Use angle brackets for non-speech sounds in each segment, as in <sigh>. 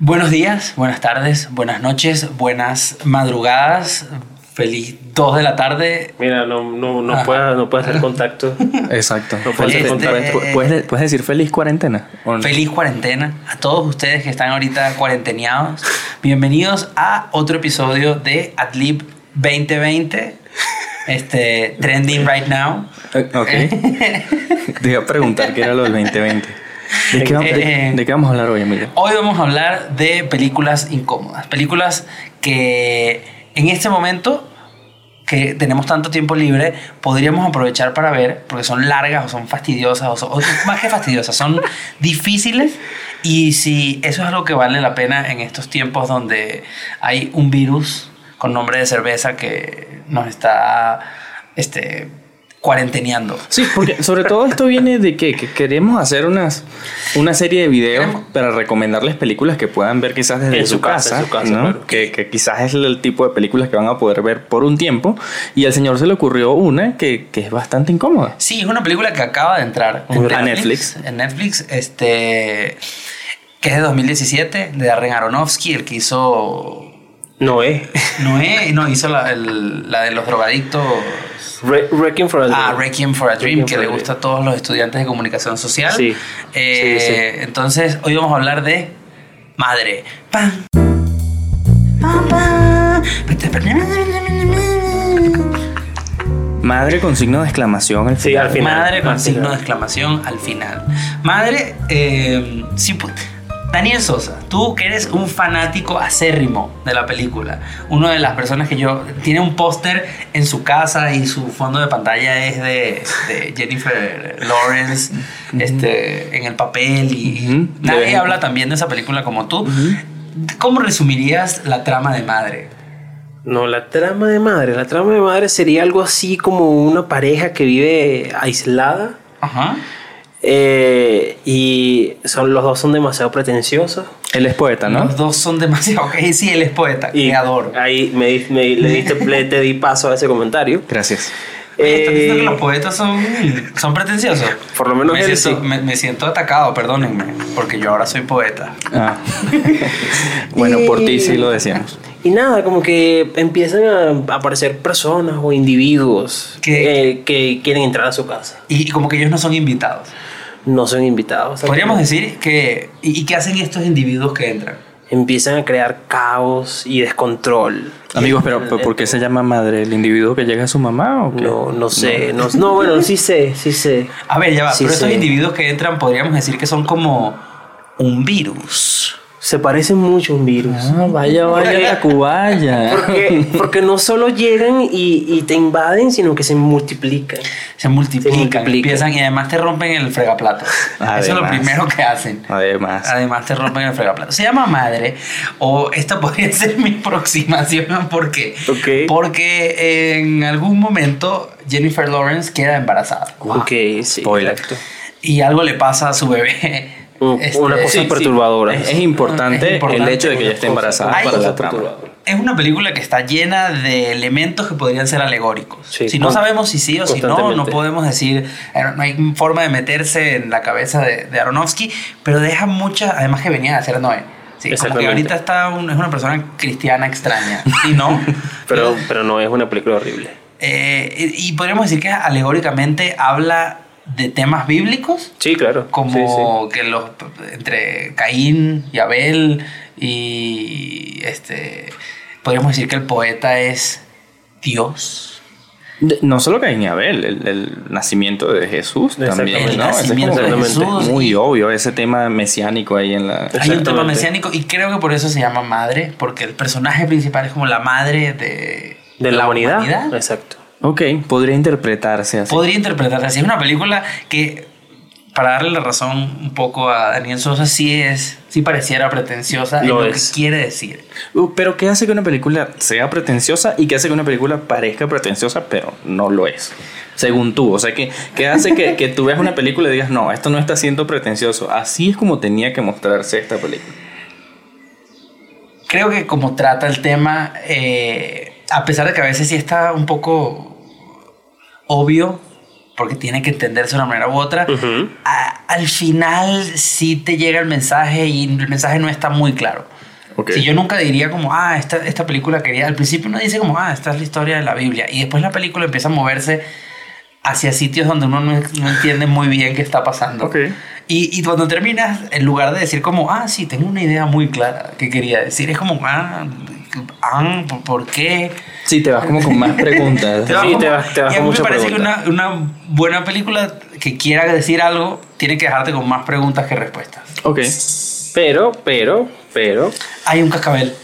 Buenos días, buenas tardes, buenas noches, buenas madrugadas. Feliz 2 de la tarde. Mira, no, no, no, Ajá. puede, no puede hacer contacto. <laughs> Exacto. No puede Feliz- ser contacto. ¿Puedes, puedes- puedes decir feliz cuarentena? ¿O no? Feliz cuarentena a todos ustedes que están ahorita cuarenteneados. Bienvenidos a otro episodio de Adlib 2020. Este, trending right now. Ok. <laughs> Te iba a preguntar qué era lo del 2020. ¿De qué, va- de- Eh, de qué vamos a hablar hoy, Emilio? Hoy vamos a hablar de películas incómodas. Películas que en este momento que tenemos tanto tiempo libre, podríamos aprovechar para ver, porque son largas o son fastidiosas, o, son, o <laughs> más que fastidiosas, son difíciles. Y si eso es algo que vale la pena en estos tiempos donde hay un virus con nombre de cerveza que nos está este, cuarenteneando. Sí, porque sobre todo esto viene de que, que queremos hacer unas, una serie de videos Queremos- para recomendarles películas que puedan ver quizás desde En su, casa, casa, en su casa, ¿no? claro. que, que quizás es el tipo de películas que van a poder ver por un tiempo. Y al señor se le ocurrió una que, que es bastante incómoda. Sí, es una película que acaba de entrar en A Netflix. En Netflix, este, que es de 2017, de Darren Aronofsky, el que hizo No es. Noé, no, hizo la, el- la de los drogadictos. Re- Wrecking for a Ah, Dream. Requiem for a Dream, Requiem que le gusta a todos los estudiantes de comunicación social. Sí. Eh, Sí, Entonces, hoy vamos a hablar de Madre. Pam. Pam, pam. Madre con signo de exclamación al Sí, final. al final. Madre con Al signo final. de exclamación al final. Madre, eh, sí, pu- Daniel Sosa, tú que eres un fanático acérrimo de la película, una de las personas que yo tiene un póster en su casa y su fondo de pantalla es de, de Jennifer Lawrence este, en el papel y nadie habla también de esa película como tú. ¿Cómo resumirías la trama de Madre? No, la trama de madre. La trama de madre sería algo así como una pareja que vive aislada. Ajá. Eh, y son, los dos son demasiado pretenciosos. Él es poeta, ¿no? Los dos son demasiado. Ok, sí, él es poeta, Y creador. ahí me, me- le diste <laughs> le- te di paso a ese comentario. Gracias. Oye, ¿estás diciendo Eh, que los poetas son, son pretenciosos? Por lo menos me él siento, sí. me, me siento atacado, perdónenme, porque yo ahora soy poeta. Ah. <laughs> bueno, por ti sí lo decíamos. Y nada, como que empiezan a aparecer personas o individuos Que- eh, que quieren entrar a su casa. Y, y como que ellos no son invitados. No son invitados. Podríamos decir que... ¿Y, y qué hacen estos individuos que entran? Empiezan a crear caos y descontrol. Amigos, pero ¿por por qué se llama madre? ¿El individuo que llega a su mamá o qué? No, no sé. No, no, bueno, sí sé, sí sé. A ver, ya va, Sí, pero estos sí. individuos que entran podríamos decir que son como un virus. Se parecen mucho a un virus. Ah, vaya, vaya, Tacubaya. Porque, porque no solo llegan y, y te invaden, sino que se multiplican. Se multiplican, Se multiplican. empiezan y además te rompen el fregaplato. Eso es lo Además. primero que hacen. Además. Además te rompen el fregaplato. Se llama madre. O esta podría <laughs> ser mi aproximación porque, Ok. porque en algún momento Jennifer Lawrence queda embarazada. Ok, sí. Spoiler. exacto. Y algo le pasa a su bebé. Este, una cosa sí, sí. perturbadora. Es, es importante, Es importante el hecho de que ella esté embarazada para la trama. perturbadora. Es una película que está llena de elementos que podrían ser alegóricos. Sí, si no sabemos si sí o si no, no podemos decir, eh, no hay forma de meterse en la cabeza de, de Aronofsky, pero deja muchas, además que venía de hacer Noé. Sí, como que ahorita está un- es una persona cristiana extraña. <laughs> ¿Sí, no? Pero, pero no es una película horrible. Eh, y y podríamos decir que alegóricamente habla de temas bíblicos, Sí, claro. como que los entre Caín y Abel y este podríamos decir que el poeta es Dios. De- No solo Caín y Abel, el, el nacimiento de Jesús también. ¿no? El es nacimiento como de Jesús. muy obvio, ese tema mesiánico ahí en la... Hay un tema mesiánico y creo que por eso se llama madre, porque el personaje principal es como la madre de, De la, humanidad. Exacto. Ok, podría interpretarse así. Podría interpretarse así. Es una película que, para darle la razón un poco a Daniel Sosa, sí es, sí pareciera pretenciosa en Lo lo es. que quiere decir. Uh, pero ¿qué hace que una película sea pretenciosa y qué hace que una película parezca pretenciosa pero no lo es? Según tú, o sea, ¿qué, qué hace que, que tú veas una película y digas, no, esto no está siendo pretencioso? Así es como tenía que mostrarse esta película. Creo que como trata el tema, eh, a pesar de que a veces sí está un poco obvio, porque tiene que entenderse de una manera u otra, Ujú. a- al final sí te llega el mensaje y el mensaje no está muy claro. Ok. Si yo nunca diría como, ah, esta, esta película quería, al principio uno dice como, ah, esta es la historia de la Biblia, y después la película empieza a moverse hacia sitios donde uno no, no entiende muy bien qué está pasando. Ok. Y, y cuando terminas, en lugar de decir como, ah, sí, tengo una idea muy clara que quería decir, es como, ah, ah ¿por- ¿por qué? Sí, te vas como con más preguntas. Te vas Sí, como- te vas- te vas y a con mí me parece pregunta. que una, una buena película que quiera decir algo tiene que dejarte con más preguntas que respuestas. Ok. Pero, pero, pero. Hay un cascabel.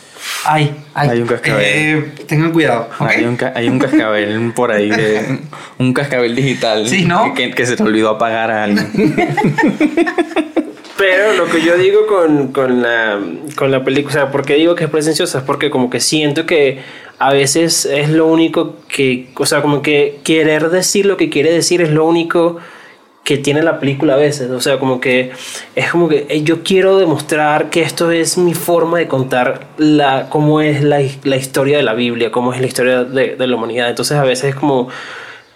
Hay, hay. Hay un cascabel. Eh, tengan cuidado. ¿ok? Hay, un, hay un cascabel por ahí, de, un cascabel digital Sí, ¿no? que, que se te olvidó apagar a alguien. <laughs> Pero lo que yo digo con, con la, con la película, o sea, ¿por qué digo que es presenciosa? Es porque como que siento que a veces es lo único que, o sea, como que querer decir lo que quiere decir es lo único que tiene la película a veces. O sea, como que es como que eh, yo quiero demostrar que esto es mi forma de contar la, cómo es la, la historia de la Biblia, cómo es la historia de, de la humanidad. Entonces a veces es como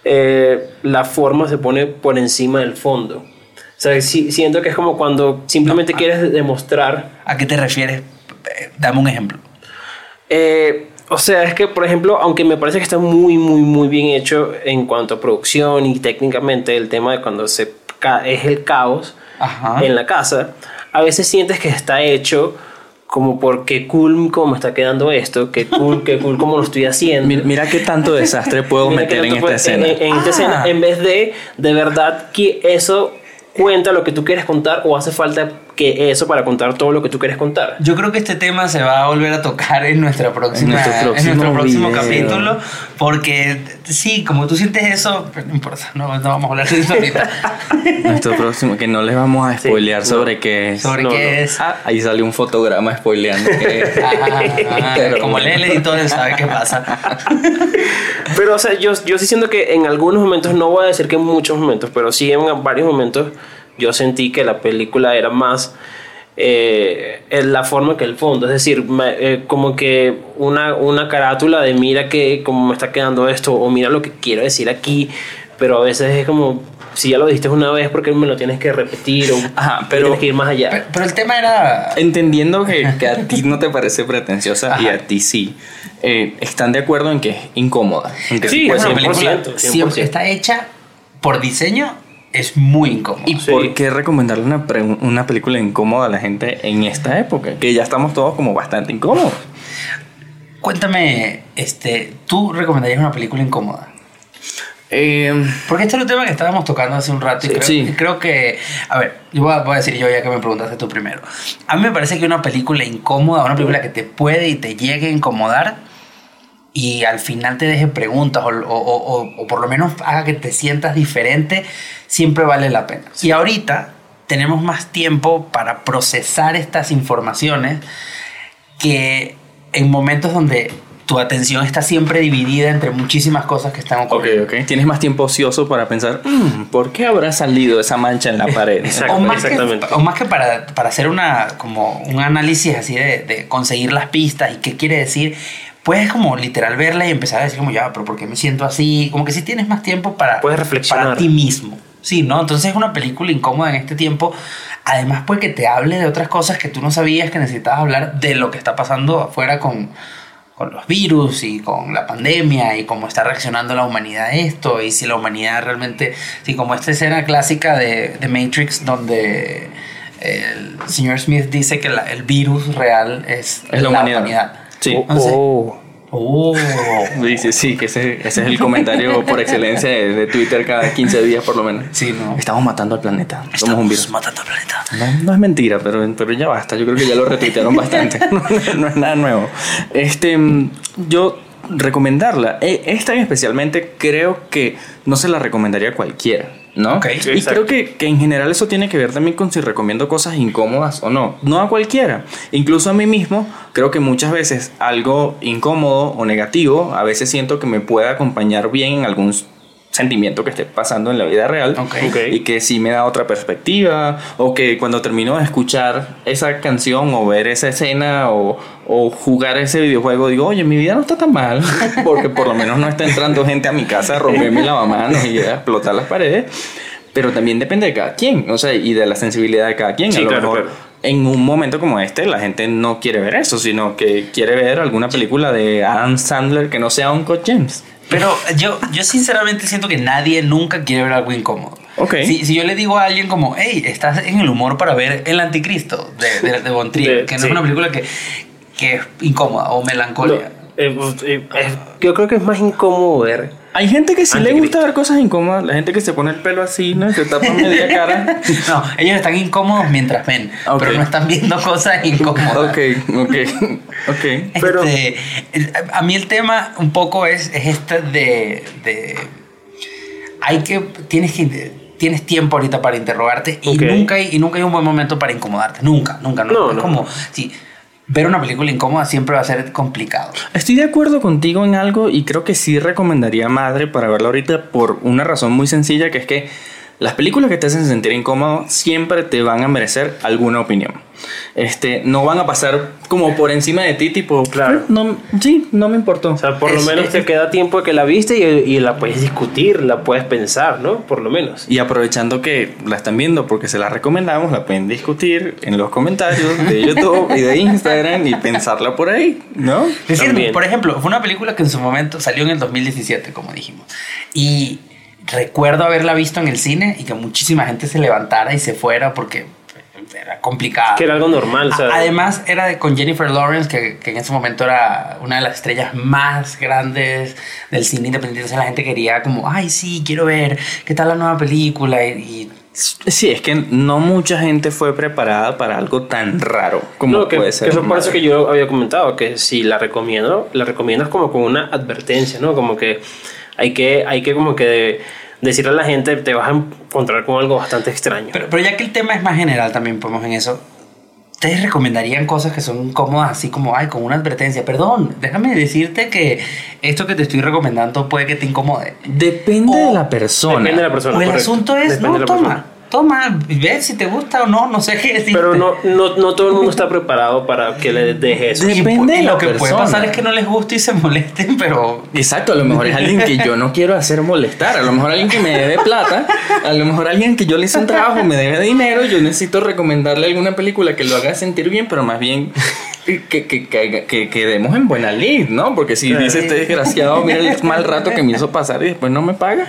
eh, la forma se pone por encima del fondo. O sea, sí- siento que es como cuando simplemente quieres demostrar. ¿A qué te refieres? Eh, Dame un ejemplo. eh, o sea, es que, por ejemplo, aunque me parece que está muy, muy, muy bien hecho en cuanto a producción y técnicamente el tema de cuando se es el caos Ajá. en la casa, a veces sientes que está hecho como por qué cool como me está quedando esto, qué cool, qué cool como lo estoy haciendo. Mira, mira qué tanto desastre puedo meter en esta puede- escena. En, en esta Ah. escena, en vez de de verdad que eso cuenta lo que tú quieres contar o hace falta que eso para contar todo lo que tú quieres contar. Yo creo que este tema se va a volver a tocar en nuestra próxima, nuestro en próximo nuestro próximo capítulo, porque sí, como tú sientes eso, pero no importa, no, no vamos a hablar de eso ahorita. <laughs> Nuestro próximo, que no les vamos a Sí, spoilear no. sobre qué es. Sobre No, qué no. es. Ah, ahí sale un fotograma spoileando qué <laughs> es. Ah, Pero como lee el editor, sabe qué pasa. <laughs> Pero, o sea, yo, yo sí siento que en algunos momentos, no voy a decir que en muchos momentos, pero sí en varios momentos, yo sentí que la película era más eh, en la forma que el fondo. Es decir, me- eh, como que una, una carátula de mira que cómo me está quedando esto, o mira lo que quiero decir aquí, pero a veces es como, si ya lo dijiste una vez, porque me lo tienes que repetir? O Ajá, pero- tienes que ir más allá. Pero, pero el tema era... Entendiendo que, que a ti no te parece pretenciosa y Ajá. a ti sí, eh, están de acuerdo en que es incómoda. En que Sí, es una película 100%, siempre está hecha por diseño, es muy incómodo. ¿Y Sí. por qué recomendarle una, pre- una película incómoda a la gente en esta época? Que ya estamos todos como bastante incómodos. Cuéntame, este, ¿tú recomendarías una película incómoda? Eh, Porque este es el tema que estábamos tocando hace un rato y Sí. creo, Sí. y creo que, a ver, yo voy a, voy a decir yo ya que me preguntaste tú primero. A mí me parece que una película incómoda, una película que te puede y te llegue a incomodar y al final te deje preguntas o, o- o- o- o por lo menos haga que te sientas diferente, siempre vale la pena. Y ahorita tenemos más tiempo para procesar estas informaciones que en momentos donde tu atención está siempre dividida entre muchísimas cosas que están ok, ocurriendo. ok. Tienes más tiempo ocioso para pensar, "Mm, ¿por qué habrá salido esa mancha en la <laughs> pared? Exacto. o más exactamente. Que, o más que para, para hacer una, como un análisis así de, de conseguir las pistas y qué quiere decir, puedes como literal verla y empezar a decir como ya, pero ¿por qué me siento así? Como que si tienes más tiempo para, Puedes reflexionar. para ti mismo. Sí, ¿no? Entonces es una película incómoda en este tiempo. Además, puede que te hable de otras cosas que tú no sabías que necesitabas hablar de lo que está pasando afuera con, con los virus y con la pandemia y cómo está reaccionando la humanidad a esto y si la humanidad realmente, sí, como esta escena clásica de, de Matrix donde el señor Smith dice que la- el virus real es, Es la humanidad. Sí. Entonces- Oh. Oh. Sí, sí, sí, que ese, ese es el comentario por excelencia de, de Twitter cada 15 días por lo menos. Sí, no. Estamos matando al planeta. Somos un virus. matando al planeta. No, no es mentira, pero, pero ya basta. Yo creo que ya lo retuitearon bastante. <laughs> No, no es nada nuevo. Este, mm, yo recomendarla. eh, Esta en especialmente creo que no se la recomendaría a cualquiera. ¿No? Sí, y exacto. creo que, que en general eso tiene que ver también con si recomiendo cosas incómodas o no. No a cualquiera. Incluso a mí mismo, creo que muchas veces algo incómodo o negativo, a veces siento que me puede acompañar bien en algún sentimiento que esté pasando en la vida real Ok. Ok. y que sí me da otra perspectiva o que cuando termino de escuchar esa canción o ver esa escena o, o jugar ese videojuego digo, oye, mi vida no está tan mal <laughs> porque por lo menos no está entrando gente a mi casa a romperme lavamanos y a explotar las paredes. Pero también depende de cada quien, o sea, y de la sensibilidad de cada quien. Sí, a lo claro, mejor claro. en un momento como este, la gente no quiere ver eso, sino que quiere ver alguna película de Adam Sandler que no sea Uncle James. Pero yo, yo sinceramente siento que nadie nunca quiere ver algo incómodo. Ok. Si, si yo le digo a alguien como, hey, estás en el humor para ver El Anticristo de, de, de que no sí. es una película que, que es incómoda o melancolia. No, eh, eh, eh, yo creo que es más incómodo ver. Hay gente que sí le gusta ver cosas incómodas, la gente que se pone el pelo así, ¿no? Se tapa <laughs> media cara. No, ellos están incómodos mientras ven, pero no están viendo cosas incómodas. ok, ok, ok. <laughs> Pero- Este, el- a mí el tema un poco es, es este de, de- hay que tienes que tienes tiempo ahorita para interrogarte y nunca hay, y nunca hay un buen momento para incomodarte nunca nunca no, No, es no. como si ver una película incómoda siempre va a ser complicado. Estoy de acuerdo contigo en algo y creo que sí recomendaría Madre para verla ahorita por una razón muy sencilla que es que las películas que te hacen sentir incómodo siempre te van a merecer alguna opinión. Este, no van a pasar como por encima de ti, tipo, Claro. no, sí, no me importó. O sea, por lo menos es- te queda tiempo de que la viste y, y la puedes discutir, la puedes pensar, ¿no? Por lo menos. Y aprovechando que la están viendo porque se la recomendamos, la pueden discutir en los comentarios de YouTube y de Instagram y pensarla por ahí, ¿no? Es decir, También. por ejemplo, fue una película que en su momento salió en el 2017, como dijimos. Y recuerdo haberla visto en el cine y que muchísima gente se levantara y se fuera porque era complicada. Que era algo normal, A- Además, era de- con Jennifer Lawrence, que, que en ese momento era una de las estrellas más grandes del cine independiente. O sea, la gente quería como, ay, sí, quiero ver qué tal la nueva película. Y, y Sí, es que no mucha gente fue preparada para algo tan raro como No, que, puede ser. que eso por eso que yo había comentado, que si la recomiendo, la recomiendas como con una advertencia, ¿no? Como que hay que, hay que como que decirle a la gente, te vas a encontrar con algo bastante extraño. Pero, pero ya que el tema es más general, también podemos en eso. ¿Ustedes recomendarían cosas que son cómodas, así como, ay, con una advertencia? Perdón, déjame decirte que esto que te estoy recomendando puede que te incomode. Depende O- de la persona. Depende de la persona. o el correcto. asunto es, Depende no, de toma, persona. Toma, ve si te gusta o no, no sé qué decirte. Pero no, no, no todo el mundo está preparado para que le deje eso. Y, depende pu- y de lo que puede pasar es que no les guste y se molesten, pero Exacto, a lo mejor es alguien que yo no quiero hacer molestar, a lo mejor alguien que me debe plata, a lo mejor alguien que yo le hice un trabajo, me debe dinero, yo necesito recomendarle alguna película que lo haga sentir bien, pero más bien que, que, que, que, que quedemos en buena lid, ¿no? Porque si dice este desgraciado, mira el mal rato que me hizo pasar y después no me paga.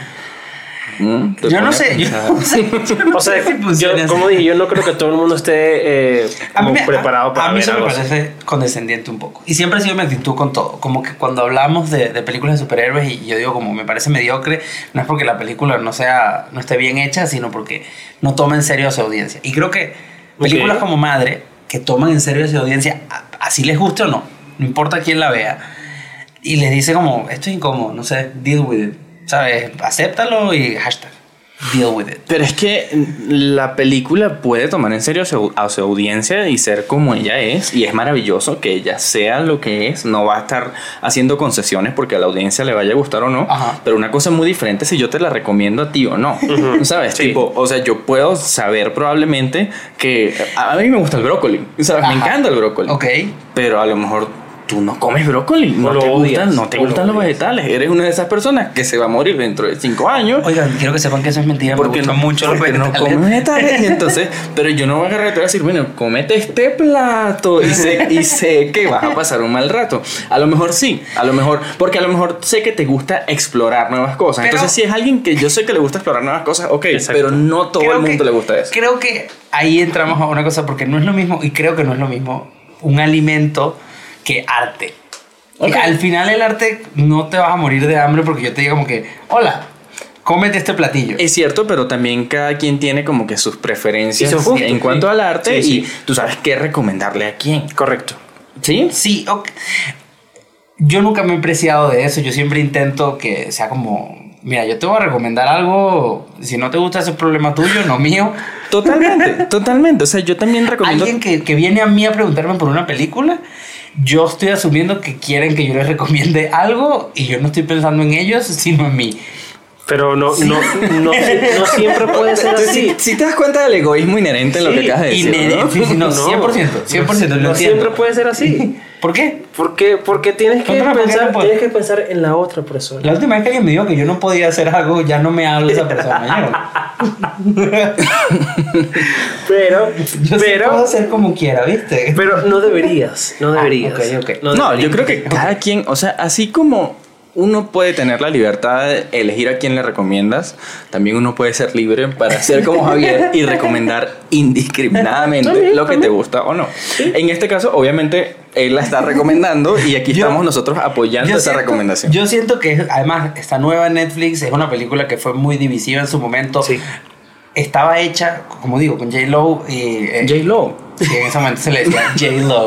Mm, yo no a sé. yo- pensar. O sea, yo, como dije, yo no creo que todo el mundo esté eh, A mí, me- preparado a- para a mí ver eso me algo así. parece condescendiente un poco. Y siempre ha sido mi actitud con todo. Como que cuando hablamos de, de películas de superhéroes y yo digo como me parece mediocre, no es porque la película no sea no esté bien hecha, sino porque no toma en serio a su audiencia. Y creo que películas Ok. como Madre, que toman en serio a su audiencia, a- así les guste o no, no importa quién la vea, y les dice como, esto es incómodo, no sé, deal with it. ¿Sabes? Acéptalo y hashtag, deal with it. Pero es que la película puede tomar en serio a su, a su audiencia y ser como ella es. Y es maravilloso que ella sea lo que es. No va a estar haciendo concesiones porque a la audiencia le vaya a gustar o no. Ajá. Pero una cosa muy diferente si yo te la recomiendo a ti o no. ¿Sabes? Sí. Tipo, o sea, yo puedo saber probablemente que a mí me gusta el brócoli. ¿Sabes? Me encanta el brócoli. Ok. Pero a lo mejor tú no comes brócoli. No, O lo te odias, gustan, no te lo gustan los vegetales. Eres una de esas personas que se va a morir dentro de cinco años. Oigan, quiero que sepan que eso es mentira. me Porque no, mucho los porque no vegetales. come vegetales. <laughs> Entonces, pero yo no voy a agarrar y te voy a decir, bueno, comete este plato y sé, y sé que vas a pasar un mal rato. A lo mejor sí, a lo mejor, porque a lo mejor sé que te gusta explorar nuevas cosas. Pero- entonces, si es alguien que yo sé que le gusta explorar nuevas cosas, ok, Exacto. pero no todo Creo el mundo que- le gusta eso. Creo que ahí entramos a una cosa porque no es lo mismo, y creo que no es lo mismo, un alimento que arte. Ok. Y al final el arte no te vas a morir de hambre porque yo te digo como que, hola, cómete este platillo. Es cierto, pero también cada quien tiene como que sus preferencias en cuanto sí. al arte Sí, y sí. tú sabes qué recomendarle a quién. Correcto. ¿Sí? Sí, ok. yo nunca me he preciado de eso, yo siempre intento que sea como, mira, yo te voy a recomendar algo, si no te gusta ese es problema tuyo, no mío. Totalmente, <laughs> totalmente. O sea, yo también recomiendo... Alguien que, que viene a mí a preguntarme por una película, yo estoy asumiendo que quieren que yo les recomiende algo y yo no estoy pensando en ellos, sino en mí. Pero no, no, no, no siempre puede ser Entonces, así. si, si te das cuenta del egoísmo inherente en lo que acabas de decir, Inherente, ¿no? sí, sí, no, No. 100%, 100%, lo No siempre puede ser así. ¿Por qué? Porque, porque tienes que Cuéntame por qué pensar, tienes que pensar en la otra persona. La última vez que alguien me dijo que yo no podía hacer algo, ya no me hablo de esa persona. <laughs> Pero, Yo, <laughs> yo sí pero, puedo hacer como quiera, ¿viste? pero no deberías, no deberías. ok, ok. No, deberías. yo creo que cada quien, o sea, así como uno puede tener la libertad de elegir a quién le recomiendas, también uno puede ser libre para ser como Javier y recomendar indiscriminadamente También, lo que te gusta o no. En este caso, obviamente, él la está <laughs> recomendando y aquí Yo- estamos nosotros apoyando esa siento- recomendación. Yo siento que además esta nueva Netflix es una película que fue muy divisiva en su momento. Sí. Estaba hecha, como digo, con J. Lo y eh, J. Lo. Sí, en ese momento se le decía <laughs> J. Lo.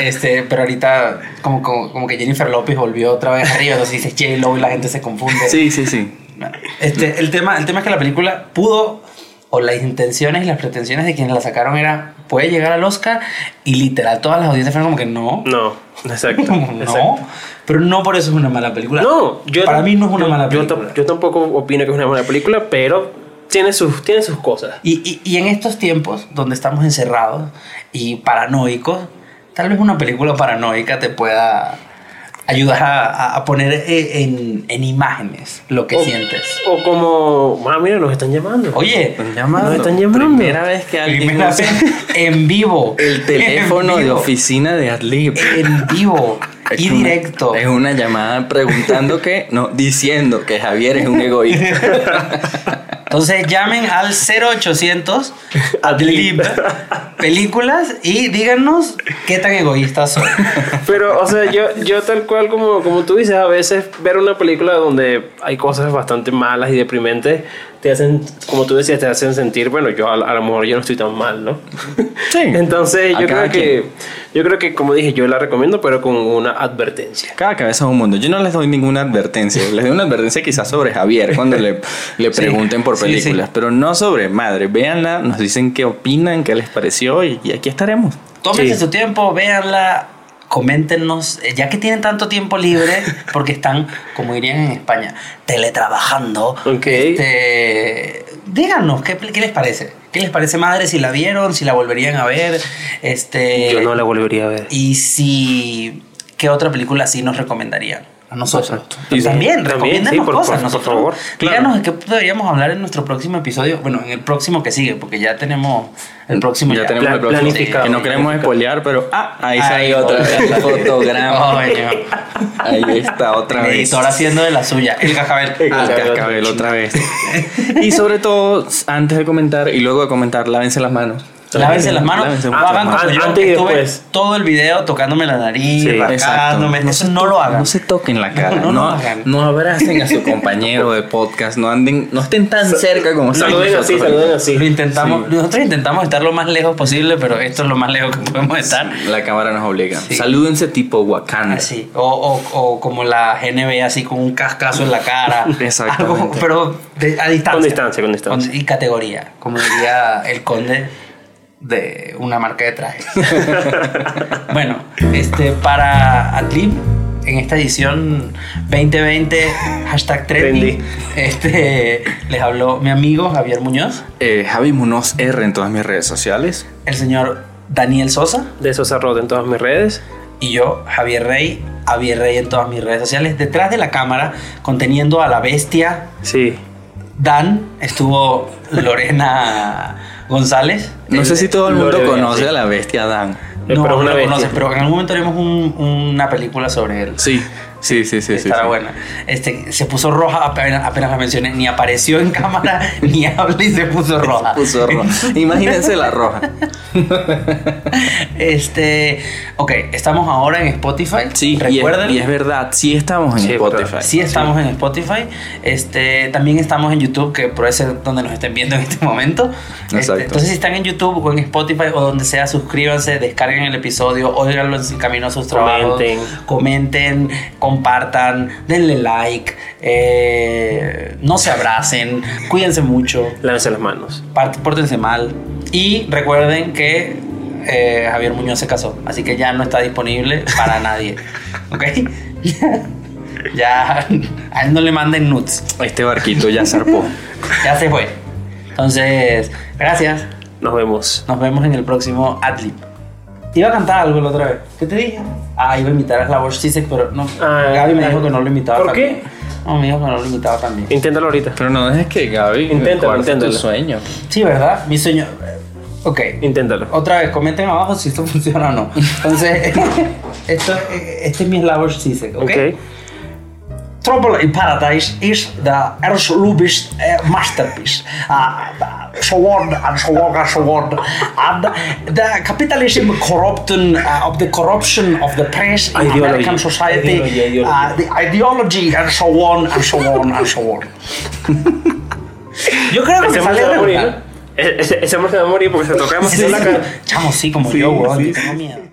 este, pero ahorita como, como, como que Jennifer López volvió otra vez arriba, entonces dices J. Lo y la gente se confunde. Sí, sí, sí. Este, el, tema, el tema es que la película pudo, o las intenciones y las pretensiones de quienes la sacaron era, puede llegar al Oscar y literal todas las audiencias fueron como que no. No, exacto. no, exacto. pero no por eso es una mala película. No, yo para mí no es una yo- mala yo película. tam- Yo, tampoco opino que es una mala película, pero tiene sus, tiene sus cosas. Y, y, y en estos tiempos donde estamos encerrados y paranoicos, tal vez una película paranoica te pueda ayudar a, a- poner eh, en, en imágenes lo que O- sientes. O como, ah, mira, nos están llamando. Oye, Están llamando. Nos están llamando. Primera vez que alguien vez <laughs> en vivo. el teléfono En de vivo. oficina de Adlib. En vivo y Es una- directo. Es una llamada preguntando que, no, diciendo que Javier es un egoísta. <laughs> Entonces llamen al 0800 <laughs> Adlib películas y díganos qué tan egoístas son. <laughs> Pero, o sea, yo, yo tal cual como, como tú dices, a veces ver una película donde hay cosas bastante malas y deprimentes, te hacen, como tú decías, te hacen sentir, bueno, yo a, a lo mejor yo no estoy tan mal, ¿no? Sí. <laughs> Entonces, yo creo que, yo creo que, como dije, yo la recomiendo, pero con una advertencia. Cada cabeza es un mundo. Yo no les doy ninguna advertencia. Les doy una advertencia quizás sobre Javier cuando le, le pregunten por sí, películas, sí. pero no sobre madre. Véanla, nos dicen qué opinan, qué les pareció y, y aquí estaremos. Tómense Sí. su tiempo, véanla, coméntenos, eh, ya que tienen tanto tiempo libre, <laughs> porque están, como dirían en España, teletrabajando. Ok. Este, díganos, ¿qué, qué les parece? ¿Qué les parece, madre? Si la vieron, si la volverían a ver. Este, Yo no la volvería a ver. Y si, ¿qué otra película sí nos recomendarían? A nosotros. Y también, también, sí, por- cosas. por- por nosotros- favor. Díganos de qué deberíamos hablar en nuestro próximo episodio. Bueno, en el próximo que sigue, porque ya tenemos el próximo. Ya tenemos el próximo. planificado. Que no queremos spoilear, pero ah, ahí sale otra vez el otra. fotograma. <laughs> Ahí está otra vez. editor haciendo de la suya. El cascabel. El Ah, cascabel. cascabel otra vez. <laughs> Y sobre todo, antes de comentar y luego de comentar, lávense las manos. Lávense las manos. Lávense No mucho hagan como manos. yo, Antes y que estuve después. todo el video tocándome la nariz, Sí, rascándome. Eso no lo hagan. No se toquen la cara. No No, lo no, hagan. abracen a su compañero de podcast. No anden, no estén tan cerca como estamos Saluden así, nosotros. saluden así. Lo intentamos, Sí. nosotros intentamos estar lo más lejos posible, pero esto es lo más lejos que podemos estar. La cámara nos obliga. Sí. Salúdense tipo Wakanda. Así. O, o, o como la GNB, así con un cascazo en la cara. <laughs> Exactamente. Algo, pero de- a distancia. Con distancia, con distancia. Con- y categoría, como diría el conde de una marca de trajes. <laughs> bueno, este, para Adlib, en esta edición 2020, hashtag trendy, este, les habló mi amigo Javier Muñoz, Eh, Javi Munoz R en todas mis redes sociales. el señor Daniel Sosa De esos arroz en todas mis redes. y yo, Javier Rey, Javier Rey en todas mis redes sociales. Detrás de la cámara, conteniendo a la bestia Sí. Dan, estuvo Lorena González. No sé si todo el mundo conoce a la bestia Dan. Eh, No, pero es no una lo bestia. conoces, pero en algún momento haremos un- una película sobre él. Sí, sí, sí, sí. sí, Estará sí. buena. Este, se puso roja apenas, apenas la mencioné. Ni apareció en cámara, <laughs> ni habla y se puso roja. Puso roja. Imagínense la roja. <laughs> Este, ok, estamos ahora en Spotify. Sí, y es, recuerden. y es verdad, sí estamos en Sí, Spotify. Sí estamos en Spotify. Este, también estamos en YouTube, que puede ser donde nos estén viendo en este momento. Este, Exacto. entonces, si están en YouTube o en Spotify o donde sea, suscríbanse, descarguen el episodio, óiganlo en camino a sus trabajos. Comenten. Comenten, compartan, denle like, eh, no se abracen, cuídense mucho, Lávense las manos. pórtense mal. Y recuerden que eh, Javier Muñoz se casó, así que ya no está disponible para <laughs> nadie. ¿Ok? <laughs> Ya, a él no le manden nudes. Este barquito ya zarpó. <laughs> Ya se fue. Entonces, gracias. Nos vemos. Nos vemos en el próximo Adlib. Iba a cantar algo la otra vez. ¿Qué te dije? Ah, iba a invitar a Slavoj Zizek, pero no. Ah, Gaby me dijo que no lo invitaba ¿Por también. qué? No, me dijo que no lo invitaba también. Inténtalo ahorita. Pero no dejes que Gaby Inténtalo, cuarte tu inténtalo. sueño. Sí, ¿verdad? Mi sueño. Ok. Inténtalo. Otra vez, comenten abajo si esto <laughs> funciona o no. Entonces, <laughs> esto, este es mi Slavoj Zizek, ¿ok? Ok. Trouble in Paradise is the Erslubist uh, masterpiece. Uh, so on and so on and so on. And the capitalism corruption uh, of the corruption of the press in Ideology. American society, Ideology, ideology. Uh, the ideology and so on and so on and so on. Yo creo que me Ese hombre sale se va a morir, regular. ¿no? Ese ese hombre se va a morir porque se toca demasiado la cara. Chamo, sí, como Sí, yo, weón, sí. tengo miedo.